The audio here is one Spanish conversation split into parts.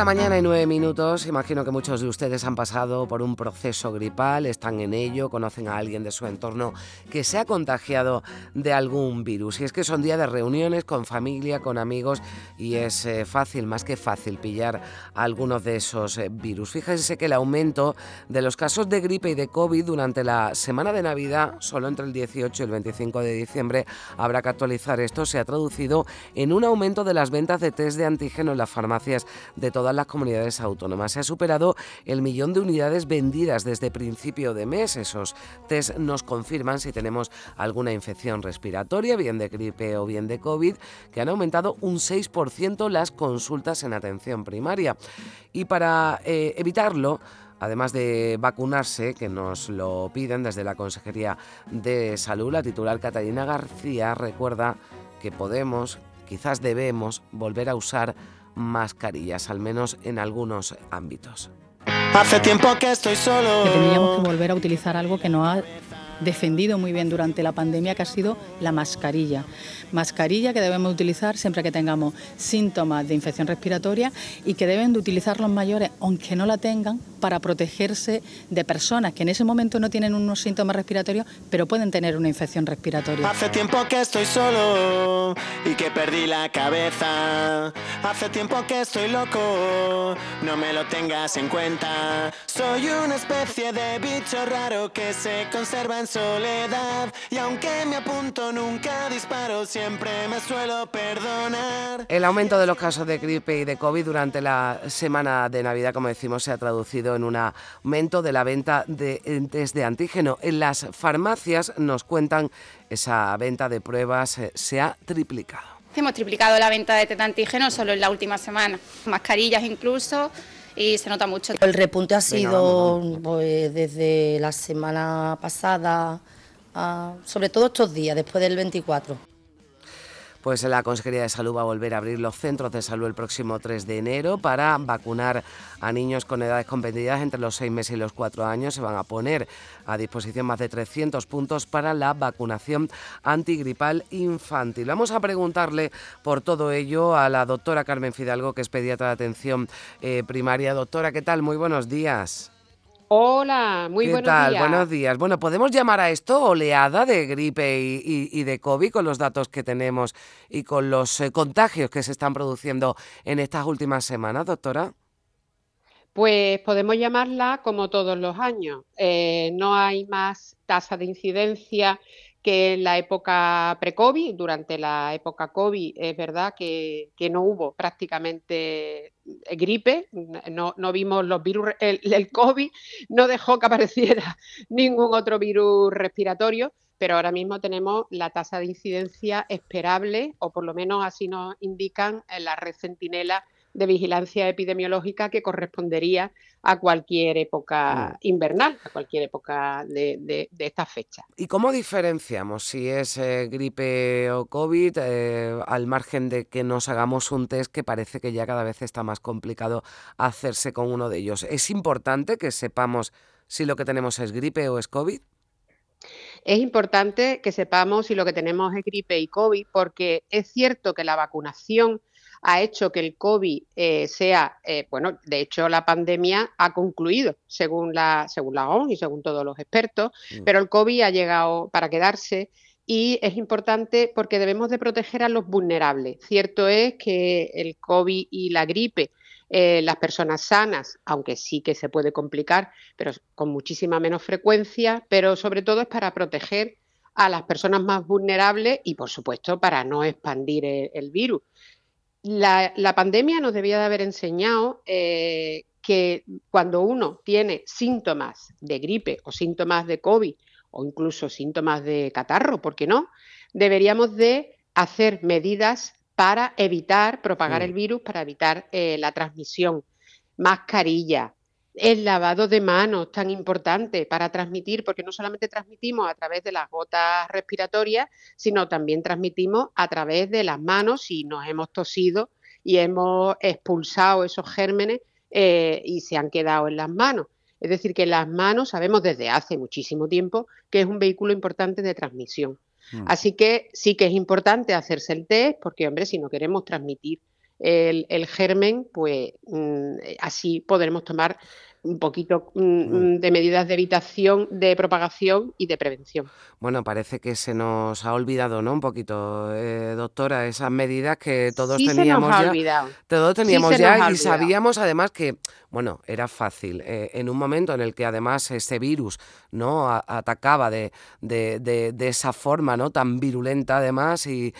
La mañana y 9 minutos. Imagino que muchos de ustedes han pasado por un proceso gripal, están en ello, conocen a alguien de su entorno que se ha contagiado de algún virus. Y es que son días de reuniones con familia, con amigos y es eh, fácil, más que fácil, pillar algunos de esos eh, virus. Fíjense que el aumento de los casos de gripe y de COVID durante la semana de Navidad, solo entre el 18 y el 25 de diciembre, habrá que actualizar esto, se ha traducido en un aumento de las ventas de test de antígeno en las farmacias de las comunidades autónomas. Se ha superado el millón de unidades vendidas desde principio de mes. Esos test nos confirman si tenemos alguna infección respiratoria, bien de gripe o bien de COVID, que han aumentado un 6% las consultas en atención primaria. Y para eh, evitarlo, además de vacunarse, que nos lo piden desde la Consejería de Salud, la titular Catalina García recuerda que podemos, quizás debemos, volver a usar mascarillas, al menos en algunos ámbitos. Hace tiempo que estoy solo. Que tendríamos que volver a utilizar algo que no ha defendido muy bien durante la pandemia, que ha sido la mascarilla. Mascarilla que debemos utilizar siempre que tengamos síntomas de infección respiratoria y que deben de utilizar los mayores, aunque no la tengan, para protegerse de personas que en ese momento no tienen unos síntomas respiratorios, pero pueden tener una infección respiratoria. Hace tiempo que estoy solo y que perdí la cabeza. Hace tiempo que estoy loco, no me lo tengas en cuenta. Soy una especie de bicho raro que se conserva en soledad y aunque me apunto nunca disparo, siempre me suelo perdonar. El aumento de los casos de gripe y de COVID durante la semana de Navidad, como decimos, se ha traducido en un aumento de la venta de test de antígeno. En las farmacias nos cuentan esa venta de pruebas eh, se ha triplicado. Hemos triplicado la venta de test de antígeno solo en la última semana, mascarillas incluso y se nota mucho. El repunte ha sido pues, desde la semana pasada, sobre todo estos días, después del 24 pues la Consejería de Salud va a volver a abrir los centros de salud el próximo 3 de enero para vacunar a niños con edades comprendidas entre los 6 meses y los 4 años. Se van a poner a disposición más de 300 puntos para la vacunación antigripal infantil. Vamos a preguntarle por todo ello a la doctora Carmen Fidalgo, que es pediatra de atención eh, primaria. Doctora, ¿qué tal? Muy buenos días. Hola, muy ¿Qué buenos tal? días. Buenos días. Bueno, ¿podemos llamar a esto oleada de gripe y, de COVID con los datos que tenemos y con los eh, contagios que se están produciendo en estas últimas semanas, doctora? Pues podemos llamarla como todos los años. Eh, no hay más tasa de incidencia que en la época pre-COVID, durante la época COVID, es verdad que, no hubo prácticamente eh, gripe, no, vimos los virus, el, el, COVID no dejó que apareciera ningún otro virus respiratorio, pero ahora mismo tenemos la tasa de incidencia esperable, o por lo menos así nos indican en la red Centinela de vigilancia epidemiológica que correspondería a cualquier época mm. invernal, a cualquier época de, de, esta fecha. ¿Y cómo diferenciamos si es eh, gripe o COVID, eh, al margen de que nos hagamos un test que parece que ya cada vez está más complicado hacerse con uno de ellos? ¿Es importante que sepamos si lo que tenemos es gripe o es COVID? Es importante que sepamos si lo que tenemos es gripe y COVID, porque es cierto que la vacunación ha hecho que el COVID eh, sea, eh, bueno, de hecho la pandemia ha concluido, según la, según la OMS y según todos los expertos, mm. pero el COVID ha llegado para quedarse y es importante porque debemos de proteger a los vulnerables. Cierto es que el COVID y la gripe, eh, las personas sanas, aunque sí que se puede complicar, pero con muchísima menos frecuencia, pero sobre todo es para proteger a las personas más vulnerables y, por supuesto, para no expandir el virus la, pandemia nos debía de haber enseñado eh, que cuando uno tiene síntomas de gripe o síntomas de COVID o incluso síntomas de catarro, ¿por qué no? Deberíamos de hacer medidas para evitar propagar el virus, para evitar eh, la transmisión. Mascarilla, el lavado de manos tan importante para transmitir, porque no solamente transmitimos a través de las gotas respiratorias, sino también transmitimos a través de las manos si nos hemos tosido y hemos expulsado esos gérmenes eh, y se han quedado en las manos. Es decir, que las manos sabemos desde hace muchísimo tiempo que es un vehículo importante de transmisión. Mm. Así que sí que es importante hacerse el test, porque, hombre, si no queremos transmitir el, germen, pues mm, así podremos tomar un poquito mm, mm. de medidas de evitación, de propagación y de prevención. Bueno, parece que se nos ha olvidado, ¿no? Un poquito, eh, doctora, esas medidas que todos teníamos ya. Todos teníamos ya y sabíamos además que bueno, era fácil. Eh, en un momento en el que además ese virus no atacaba de, de, esa forma no tan virulenta además y,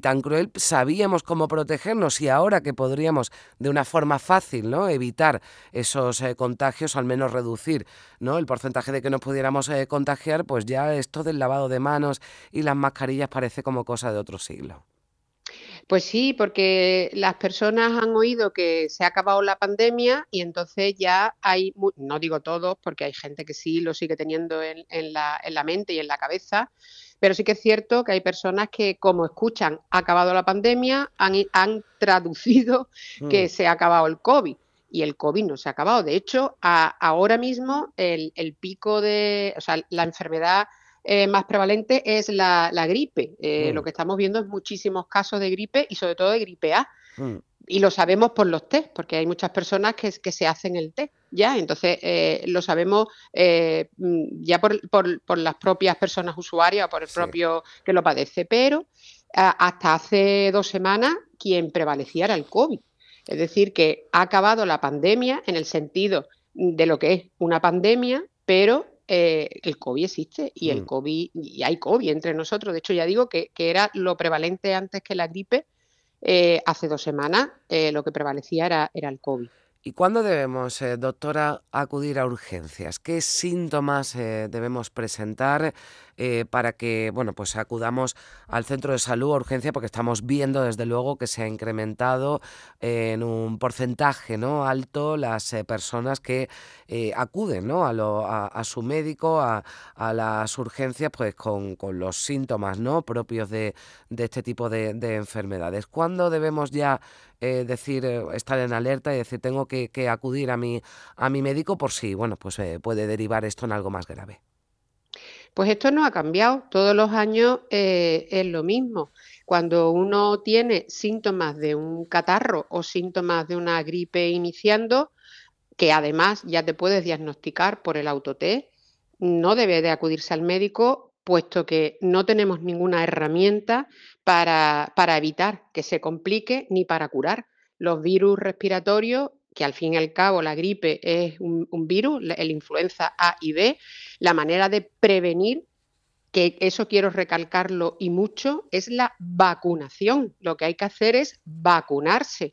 tan cruel, sabíamos cómo protegernos y ahora que podríamos de una forma fácil no evitar esos eh, contagios, al menos reducir ¿no? el porcentaje de que nos pudiéramos eh, contagiar, pues ya esto del lavado de manos y las mascarillas parece como cosa de otro siglo. Pues sí, porque las personas han oído que se ha acabado la pandemia y entonces ya hay, no digo todos, porque hay gente que sí lo sigue teniendo en, la, en la mente y en la cabeza, pero sí que es cierto que hay personas que, como escuchan, ha acabado la pandemia, han, han traducido que mm. se ha acabado el COVID. Y el COVID no se ha acabado. De hecho, ahora mismo el, el, pico de, o sea, la enfermedad eh, más prevalente es la, gripe. Eh, lo mm. que estamos viendo es muchísimos casos de gripe y sobre todo de gripe A. Mm. Y lo sabemos por los test, porque hay muchas personas que, que se hacen el test, ¿ya? Entonces, eh, lo sabemos mm, ya por, por, las propias personas usuarias o por el propio que lo padece. Pero hasta hace dos semanas, quien prevalecía era el COVID. Es decir, que ha acabado la pandemia en el sentido de lo que es una pandemia, pero eh, el COVID existe y el mm. COVID, y hay COVID entre nosotros. De hecho, ya digo que, era lo prevalente antes que la gripe. Eh, hace dos semanas eh, lo que prevalecía era, era el COVID. ¿Y cuándo debemos, doctora, acudir a urgencias? ¿Qué síntomas debemos presentar? Eh, para que bueno, pues acudamos al centro de salud urgencia porque estamos viendo desde luego que se ha incrementado en un porcentaje ¿no? alto las eh, personas que eh, acuden ¿no? a, a, su médico, a, a, las urgencias pues con, con, los síntomas ¿no? propios de, de este tipo de, de enfermedades. ¿Cuándo debemos ya decir, estar en alerta y decir tengo que, acudir a mi, a mi médico por si, bueno, pues puede derivar esto en algo más grave. Pues esto no ha cambiado, todos los años eh, es lo mismo. Cuando uno tiene síntomas de un catarro o síntomas de una gripe iniciando, que además ya te puedes diagnosticar por el autotest, no debe de acudirse al médico, puesto que no tenemos ninguna herramienta para, para evitar que se complique ni para curar. Los virus respiratorios que al fin y al cabo la gripe es un, virus, el influenza A y B, la manera de prevenir que eso quiero recalcarlo y mucho, es la vacunación. Lo que hay que hacer es vacunarse,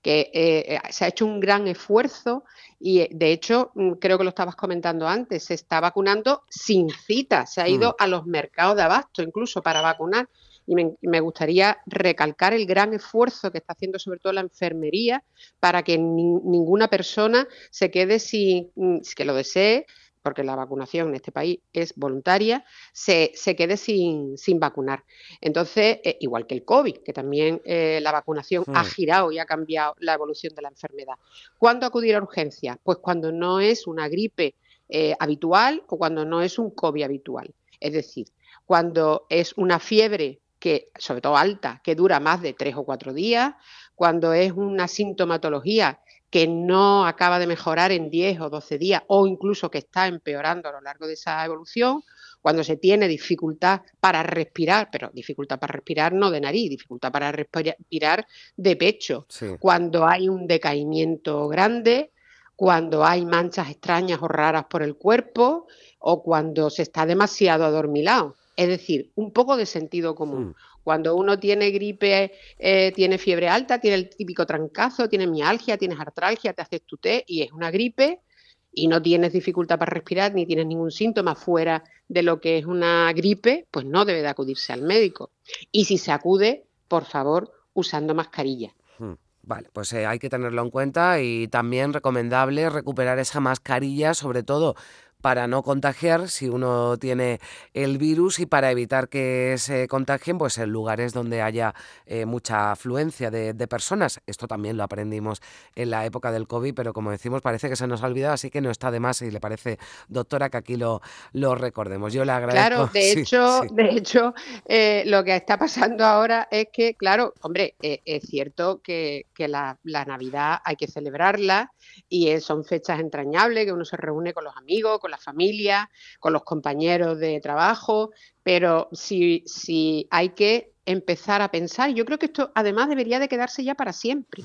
que eh, eh, se ha hecho un gran esfuerzo y eh, de hecho mm, creo que lo estabas comentando antes, se está vacunando sin cita, se ha ido mm. a los mercados de abasto incluso para vacunar y me, gustaría recalcar el gran esfuerzo que está haciendo sobre todo la enfermería para que ninguna persona se quede sin, mm, que lo desee, porque la vacunación en este país es voluntaria, se, quede sin, vacunar. Entonces, eh, igual que el COVID, que también eh, la vacunación ha hmm. girado y ha cambiado la evolución de la enfermedad. ¿Cuándo acudir a urgencias? Pues cuando no es una gripe eh, habitual o cuando no es un COVID habitual. Es decir, cuando es una fiebre que, sobre todo alta, que dura más de tres o cuatro días, cuando es una sintomatología que no acaba de mejorar en 10 o 12 días o incluso que está empeorando a lo largo de esa evolución, cuando se tiene dificultad para respirar, pero dificultad para respirar no de nariz, dificultad para respirar de pecho, cuando hay un decaimiento grande, cuando hay manchas extrañas o raras por el cuerpo o cuando se está demasiado adormilado. Es decir, un poco de sentido común. Mm. Cuando uno tiene gripe, eh, tiene fiebre alta, tiene el típico trancazo, tiene mialgia, tienes artralgia, te haces tu té y es una gripe y no tienes dificultad para respirar ni tienes ningún síntoma fuera de lo que es una gripe, pues no debe de acudirse al médico. Y si se acude, por favor, usando mascarilla. Hmm. Vale, pues eh, hay que tenerlo en cuenta y también recomendable recuperar esa mascarilla, sobre todo para no contagiar si uno tiene el virus y para evitar que se contagien pues en lugares donde haya eh, mucha afluencia de, personas. Esto también lo aprendimos en la época del COVID, pero como decimos parece que se nos ha olvidado, así que no está de más si le parece, doctora, que aquí lo, lo recordemos. Yo le agradezco. Claro, de hecho, de hecho eh, lo que está pasando ahora es que, claro, hombre, eh, es cierto que, la, la, Navidad hay que celebrarla y son fechas entrañables, que uno se reúne con los amigos, con la familia, con los compañeros de trabajo, pero si, si hay que empezar a pensar, yo creo que esto además debería de quedarse ya para siempre.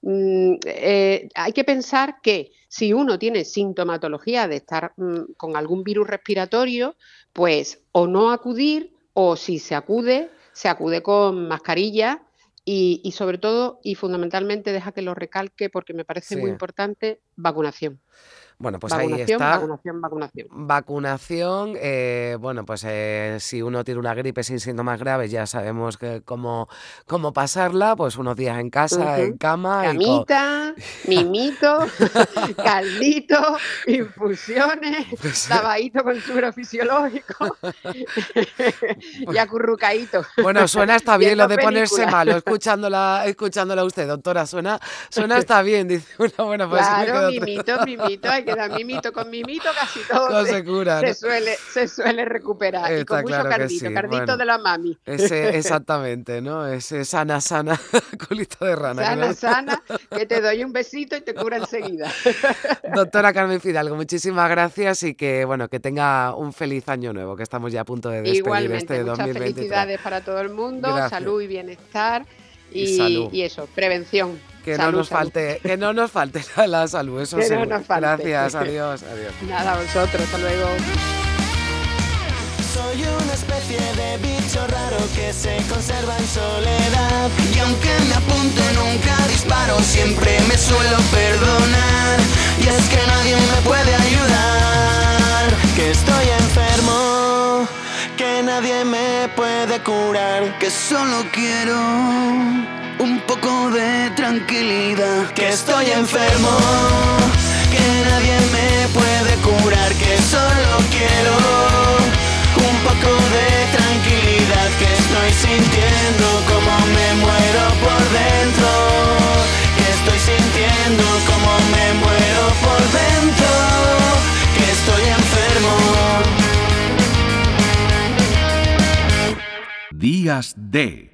Mm, eh, hay que pensar que si uno tiene sintomatología de estar mm, con algún virus respiratorio, pues o no acudir o si se acude, se acude con mascarilla y, sobre todo y fundamentalmente deja que lo recalque porque me parece muy importante vacunación. Bueno, pues ahí está. Vacunación, vacunación. Vacunación, eh, bueno, pues eh, si uno tiene una gripe sin síntomas graves, ya sabemos que cómo, cómo pasarla, pues unos días en casa, en cama. Camita, mimito, caldito, infusiones, pues, con suero fisiológico y acurrucadito. Bueno, suena hasta bien lo de ponerse malo, escuchándola, escuchándola usted, doctora, suena, suena hasta bien, dice una buena pues Claro, mimito, mimito, que da mimito con mimito casi todo se, cura, se, suele, se suele recuperar. y con mucho cardito, cardito de la mami. Ese, exactamente, ¿no? Ese sana, sana, culito de rana. Sana, sana, que te doy un besito y te cura enseguida. Doctora Carmen Fidalgo, muchísimas gracias y que, bueno, que tenga un feliz año nuevo, que estamos ya a punto de despedir Igualmente, este muchas felicidades para todo el mundo, salud y bienestar. Y, y, eso, prevención. Que no nos falte, que no nos falte la, salud, eso que No. Gracias, adiós, adiós. Nada, vosotros, hasta luego. Soy una especie de bicho raro que se conserva en soledad. Y aunque me apunto nunca disparo, siempre me suelo perdonar. Y es que nadie me puede ayudar, que estoy enfermo, que nadie me puede curar, que solo quiero un poco de tranquilidad. Que estoy enfermo, que nadie me puede curar, que solo quiero un poco de tranquilidad. Que estoy sintiendo como me muero por dentro. Que estoy sintiendo como me muero por dentro. Que estoy enfermo. Días de